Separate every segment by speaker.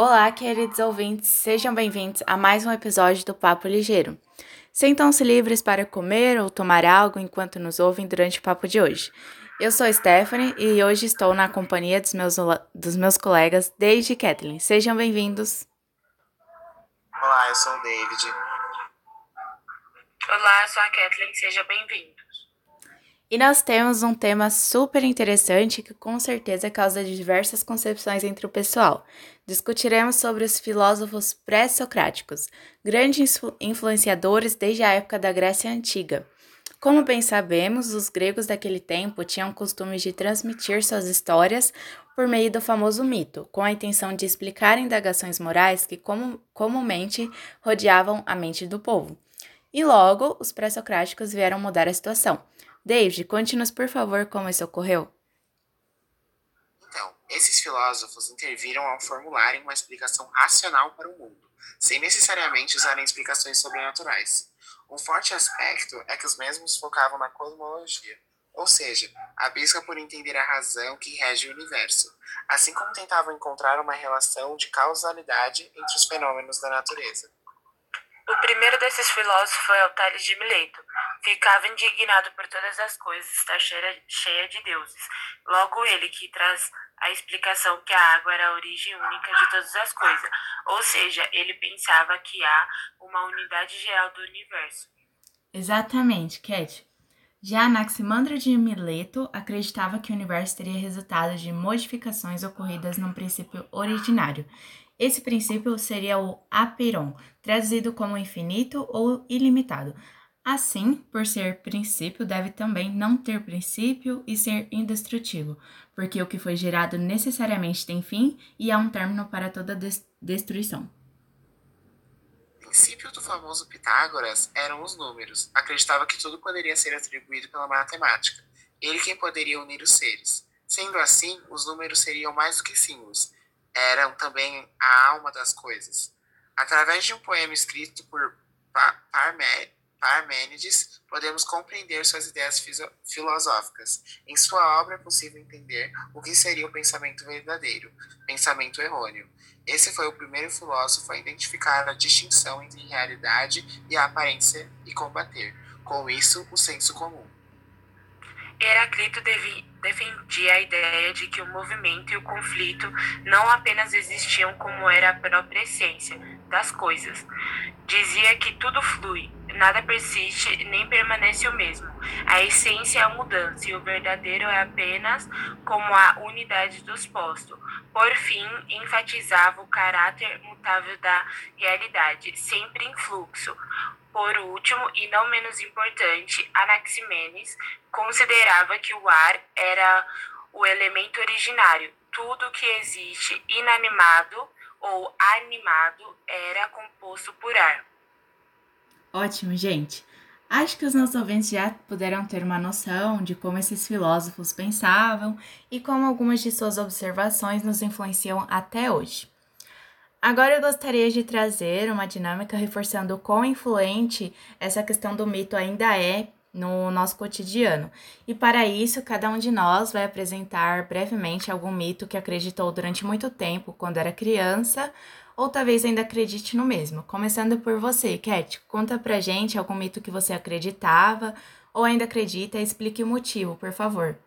Speaker 1: Olá, queridos ouvintes, sejam bem-vindos a mais um episódio do Papo Ligeiro. Sentam-se livres para comer ou tomar algo enquanto nos ouvem durante o papo de hoje. Eu sou Stephanie e hoje estou na companhia dos meus, dos meus colegas David e Kathleen. Sejam bem-vindos.
Speaker 2: Olá, eu sou o David.
Speaker 3: Olá, eu sou a Kathleen, seja bem-vindo.
Speaker 1: E nós temos um tema super interessante que com certeza causa diversas concepções entre o pessoal. Discutiremos sobre os filósofos pré-socráticos, grandes influenciadores desde a época da Grécia Antiga. Como bem sabemos, os gregos daquele tempo tinham costume de transmitir suas histórias por meio do famoso mito, com a intenção de explicar indagações morais que comumente rodeavam a mente do povo. E logo, os pré-socráticos vieram mudar a situação David, conte-nos, por favor, como isso ocorreu.
Speaker 2: Então, esses filósofos interviram ao formularem uma explicação racional para o mundo, sem necessariamente usarem explicações sobrenaturais. Um forte aspecto é que os mesmos focavam na cosmologia, ou seja, a busca por entender a razão que rege o universo, assim como tentavam encontrar uma relação de causalidade entre os fenômenos da natureza.
Speaker 3: O primeiro desses filósofos foi o Tales de Mileto. Ficava indignado por todas as coisas, está cheia, cheia de deuses. Logo ele que traz a explicação que a água era a origem única de todas as coisas. Ou seja, ele pensava que há uma unidade geral do universo.
Speaker 1: Exatamente, Cat. Já Anaximandro de Mileto acreditava que o universo teria resultado de modificações ocorridas num princípio originário esse princípio seria o apeiron, traduzido como infinito ou ilimitado. Assim, por ser princípio, deve também não ter princípio e ser indestrutível, porque o que foi gerado necessariamente tem fim e há um término para toda destruição.
Speaker 2: O princípio do famoso Pitágoras eram os números. Acreditava que tudo poderia ser atribuído pela matemática. Ele quem poderia unir os seres. Sendo assim, os números seriam mais do que símbolos eram também a alma das coisas. Através de um poema escrito por Parmênides, podemos compreender suas ideias filosóficas. Em sua obra é possível entender o que seria o pensamento verdadeiro, pensamento errôneo. Esse foi o primeiro filósofo a identificar a distinção entre realidade e aparência e combater, com isso, o senso comum.
Speaker 3: Heraclito defendia a ideia de que o movimento e o conflito não apenas existiam como era a própria essência das coisas. Dizia que tudo flui, nada persiste nem permanece o mesmo. A essência é a mudança e o verdadeiro é apenas como a unidade dos postos. Por fim, enfatizava o caráter mutável da realidade, sempre em fluxo. Por último, e não menos importante, Anaximenes considerava que o ar era o elemento originário. Tudo que existe inanimado ou animado era composto por ar.
Speaker 1: Ótimo, gente. Acho que os nossos ouvintes já puderam ter uma noção de como esses filósofos pensavam e como algumas de suas observações nos influenciam até hoje. Agora eu gostaria de trazer uma dinâmica reforçando o quão influente essa questão do mito ainda é no nosso cotidiano. E para isso, cada um de nós vai apresentar brevemente algum mito que acreditou durante muito tempo quando era criança, ou talvez ainda acredite no mesmo. Começando por você, Cat, conta pra gente algum mito que você acreditava ou ainda acredita e explique o motivo, por favor.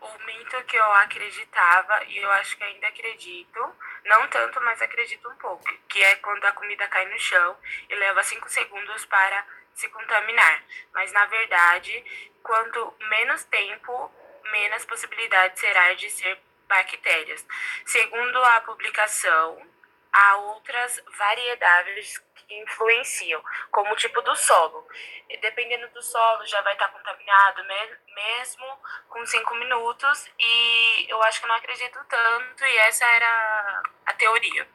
Speaker 3: O mito que eu acreditava e eu acho que ainda acredito não tanto, mas acredito um pouco. Que é quando a comida cai no chão e leva cinco segundos para se contaminar. Mas na verdade, quanto menos tempo, menos possibilidade será de ser bactérias. Segundo a publicação, há outras variedades influenciam, como o tipo do solo. Dependendo do solo, já vai estar contaminado mesmo com cinco minutos, e eu acho que não acredito tanto, e essa era a teoria.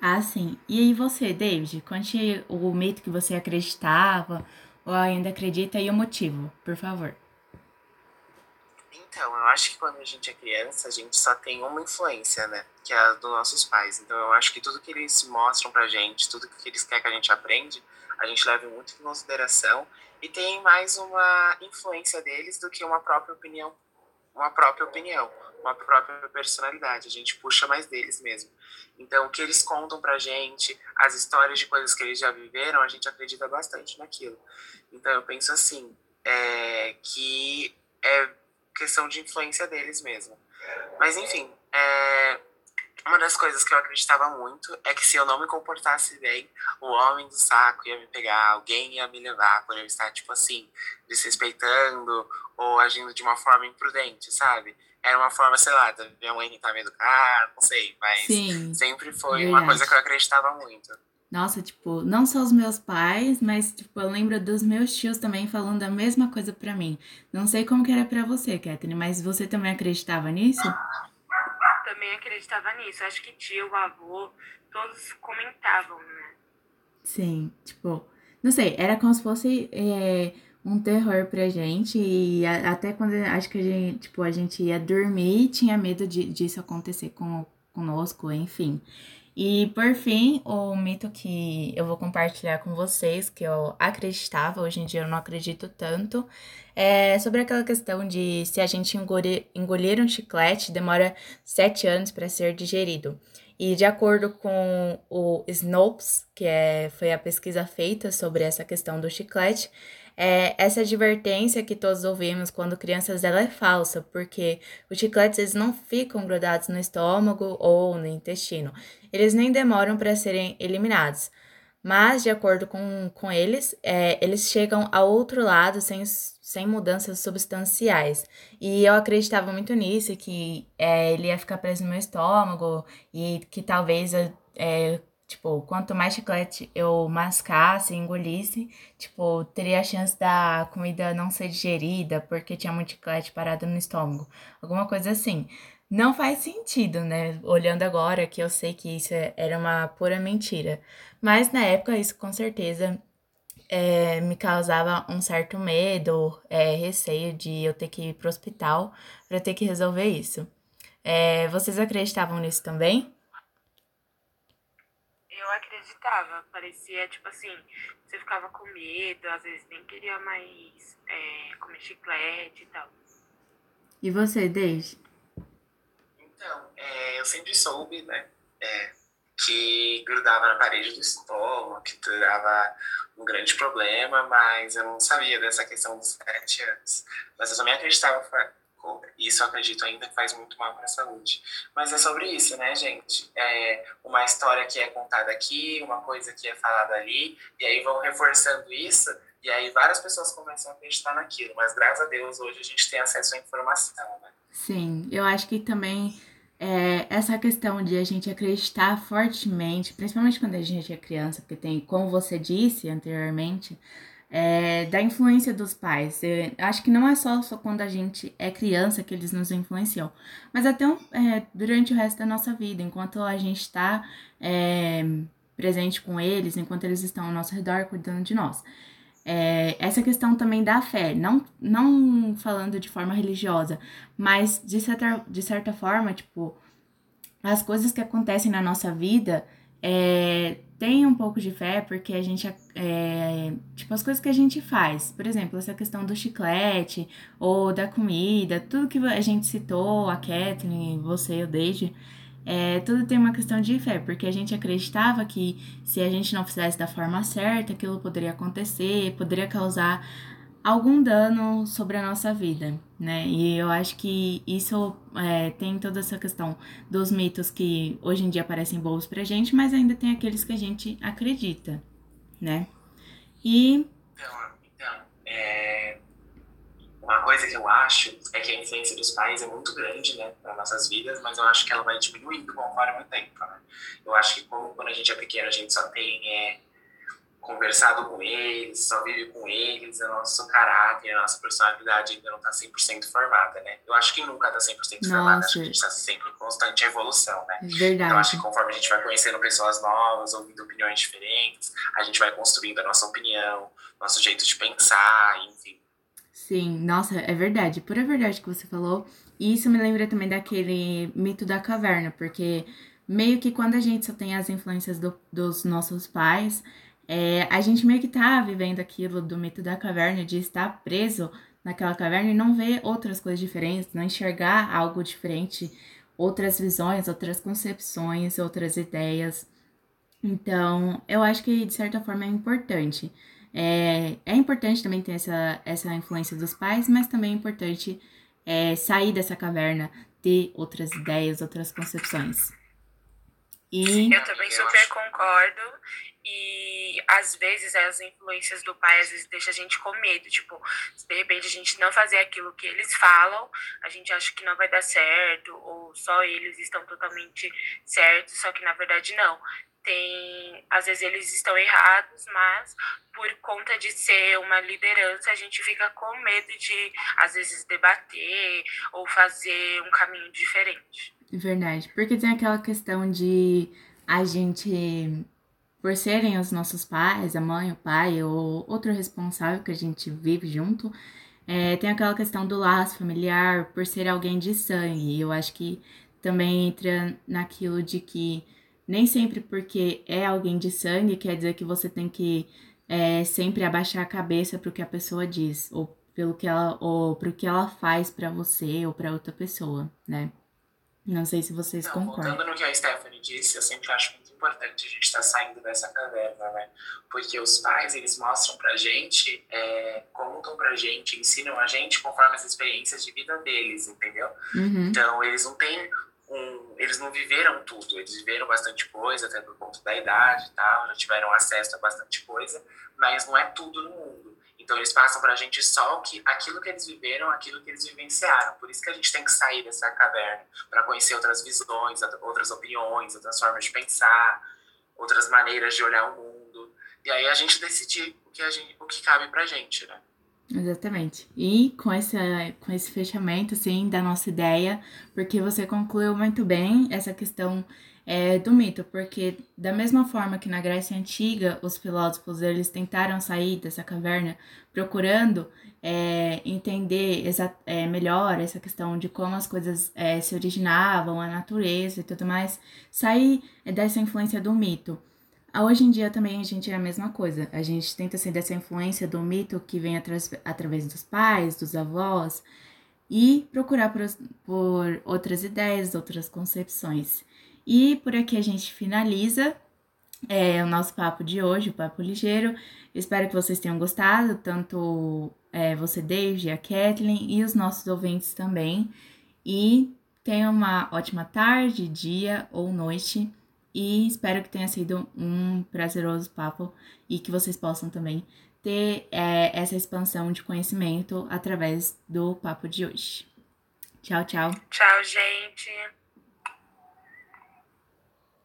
Speaker 1: Ah, sim. E aí você, David, conte o mito que você acreditava ou ainda acredita e o motivo, por favor.
Speaker 2: Então, eu acho que quando a gente é criança, a gente só tem uma influência, né? Que é a dos nossos pais. Então, eu acho que tudo que eles mostram pra gente, tudo que eles querem que a gente aprende, a gente leva muito em consideração e tem mais uma influência deles do que uma própria opinião, uma própria opinião. uma própria personalidade, a gente puxa mais deles mesmo. Então, o que eles contam pra gente, as histórias de coisas que eles já viveram, a gente acredita bastante naquilo. Então, eu penso assim, é, que é questão de influência deles mesmo. Mas, enfim, é, uma das coisas que eu acreditava muito é que se eu não me comportasse bem, o homem do saco ia me pegar, alguém ia me levar por eu estar, tipo assim, desrespeitando ou agindo de uma forma imprudente, sabe? Era uma forma, sei lá, da minha mãe tentar me educar, não sei, mas Sim, sempre foi verdade. uma coisa que eu acreditava muito.
Speaker 1: Nossa, tipo, não só os meus pais, mas, tipo, eu lembro dos meus tios também falando a mesma coisa pra mim. Não sei como que era pra você, Catherine, mas você também acreditava nisso?
Speaker 3: Também acreditava nisso. Acho que tio, avô, todos comentavam, né?
Speaker 1: Sim, tipo, não sei, era como se fosse é, um terror pra gente. E a, até quando acho que a gente, tipo, a gente ia dormir, tinha medo de, disso acontecer com, conosco, enfim. E por fim, o mito que eu vou compartilhar com vocês, que eu acreditava, hoje em dia eu não acredito tanto, é sobre aquela questão de se a gente engolir, engolir um chiclete, demora sete anos para ser digerido. E de acordo com o Snopes, que é, foi a pesquisa feita sobre essa questão do chiclete, é, essa advertência que todos ouvimos quando crianças ela é falsa, porque os chicletes eles não ficam grudados no estômago ou no intestino. Eles nem demoram para serem eliminados. Mas, de acordo com, com eles, é, eles chegam ao outro lado sem, sem mudanças substanciais. E eu acreditava muito nisso, que é, ele ia ficar preso no meu estômago e que talvez é, Tipo, quanto mais chiclete eu mascasse, engolisse, tipo, teria a chance da comida não ser digerida porque tinha muito chiclete parado no estômago. Alguma coisa assim. Não faz sentido, né? Olhando agora que eu sei que isso era uma pura mentira. Mas na época isso com certeza é, me causava um certo medo, é, receio de eu ter que ir pro hospital para ter que resolver isso. É, vocês acreditavam nisso também?
Speaker 3: Eu acreditava. Parecia, tipo assim, você ficava com medo, às vezes nem queria mais é, comer chiclete e tal.
Speaker 1: E você, Deise?
Speaker 2: Então, é, eu sempre soube, né, é, que grudava na parede do estômago, que dava um grande problema, mas eu não sabia dessa questão dos sete anos. Mas eu também acreditava isso acredito ainda faz muito mal para a saúde. Mas é sobre isso, né, gente? É uma história que é contada aqui, uma coisa que é falada ali, e aí vão reforçando isso, e aí várias pessoas começam a acreditar naquilo. Mas graças a Deus hoje a gente tem acesso à informação, né?
Speaker 1: Sim, eu acho que também é, essa questão de a gente acreditar fortemente, principalmente quando a gente é criança, porque tem, como você disse anteriormente, é, da influência dos pais. Eu acho que não é só, só quando a gente é criança que eles nos influenciam, mas até é, durante o resto da nossa vida, enquanto a gente está é, presente com eles, enquanto eles estão ao nosso redor cuidando de nós. É, essa questão também da fé, não, não falando de forma religiosa, mas de certa, de certa forma, tipo, as coisas que acontecem na nossa vida é, tem um pouco de fé porque a gente é, tipo as coisas que a gente faz. Por exemplo essa questão do chiclete ou da comida tudo que a gente citou a Kathleen você o Deide é, tudo tem uma questão de fé porque a gente acreditava que se a gente não fizesse da forma certa aquilo poderia acontecer poderia causar algum dano sobre a nossa vida, né? E eu acho que isso é, tem toda essa questão dos mitos que hoje em dia parecem bons pra gente, mas ainda tem aqueles que a gente acredita, né?
Speaker 2: E. Então, então é... uma coisa que eu acho é que a influência dos pais é muito grande, né, nas nossas vidas, mas eu acho que ela vai diminuindo conforme o tempo, né? Eu acho que como quando a gente é pequeno a gente só tem. É conversado com eles, só vive com eles, o nosso caráter, a nossa personalidade ainda não está 100% formada, né? Eu acho que nunca está 100% formada, acho que a gente está sempre em constante evolução, né?
Speaker 1: Verdade.
Speaker 2: Então acho que conforme a gente vai conhecendo pessoas novas, ouvindo opiniões diferentes, a gente vai construindo a nossa opinião, nosso jeito de pensar, enfim.
Speaker 1: Sim, nossa, é verdade, pura verdade que você falou. E isso me lembra também daquele mito da caverna, porque meio que quando a gente só tem as influências do, dos nossos pais, é, a gente meio que tá vivendo aquilo do mito da caverna de estar preso naquela caverna e não ver outras coisas diferentes, não enxergar algo diferente, outras visões, outras concepções, outras ideias. Então, eu acho que de certa forma é importante. É, é importante também ter essa, essa influência dos pais, mas também é importante é, sair dessa caverna, ter outras ideias, outras concepções.
Speaker 3: E... Eu também super concordo. E às vezes as influências do pai às vezes deixa a gente com medo. Tipo, se de repente a gente não fazer aquilo que eles falam, a gente acha que não vai dar certo, ou só eles estão totalmente certos, só que na verdade não. Tem, às vezes eles estão errados, mas por conta de ser uma liderança, a gente fica com medo de às vezes debater ou fazer um caminho diferente.
Speaker 1: Verdade, porque tem aquela questão de a gente por serem os nossos pais, a mãe, o pai ou outro responsável que a gente vive junto, é, tem aquela questão do laço familiar, por ser alguém de sangue. Eu acho que também entra naquilo de que nem sempre porque é alguém de sangue quer dizer que você tem que é, sempre abaixar a cabeça para o que a pessoa diz, ou pelo que ela, ou pro que ela faz para você ou para outra pessoa, né? Não sei se vocês
Speaker 2: Não,
Speaker 1: concordam.
Speaker 2: Voltando no que a Stephanie disse, eu sempre acho importante a gente estar tá saindo dessa caverna, né? Porque os pais, eles mostram pra gente, é, contam pra gente, ensinam a gente conforme as experiências de vida deles, entendeu?
Speaker 1: Uhum.
Speaker 2: Então, eles não têm um, eles não viveram tudo, eles viveram bastante coisa, até por conta da idade e tal, já tiveram acesso a bastante coisa, mas não é tudo no mundo. Então eles passam para a gente só o que, aquilo que eles viveram, aquilo que eles vivenciaram. Por isso que a gente tem que sair dessa caverna para conhecer outras visões, outras opiniões, outras formas de pensar, outras maneiras de olhar o mundo. E aí a gente decidir o que, a gente, o que cabe para a gente, né?
Speaker 1: Exatamente. E com, essa, com esse fechamento, assim, da nossa ideia, porque você concluiu muito bem essa questão é, do mito, porque da mesma forma que na Grécia Antiga os filósofos eles tentaram sair dessa caverna procurando é, entender é, melhor essa questão de como as coisas é, se originavam, a natureza e tudo mais, sair dessa influência do mito. Hoje em dia também a gente é a mesma coisa. A gente tenta sair dessa influência do mito que vem através dos pais, dos avós, e procurar por, por outras ideias, outras concepções. E por aqui a gente finaliza é, o nosso papo de hoje, o papo ligeiro. Espero que vocês tenham gostado, tanto é, você, David, a Kathleen e os nossos ouvintes também. E tenham uma ótima tarde, dia ou noite. E espero que tenha sido um prazeroso papo e que vocês possam também ter é, essa expansão de conhecimento através do papo de hoje. Tchau, tchau.
Speaker 3: Tchau, gente.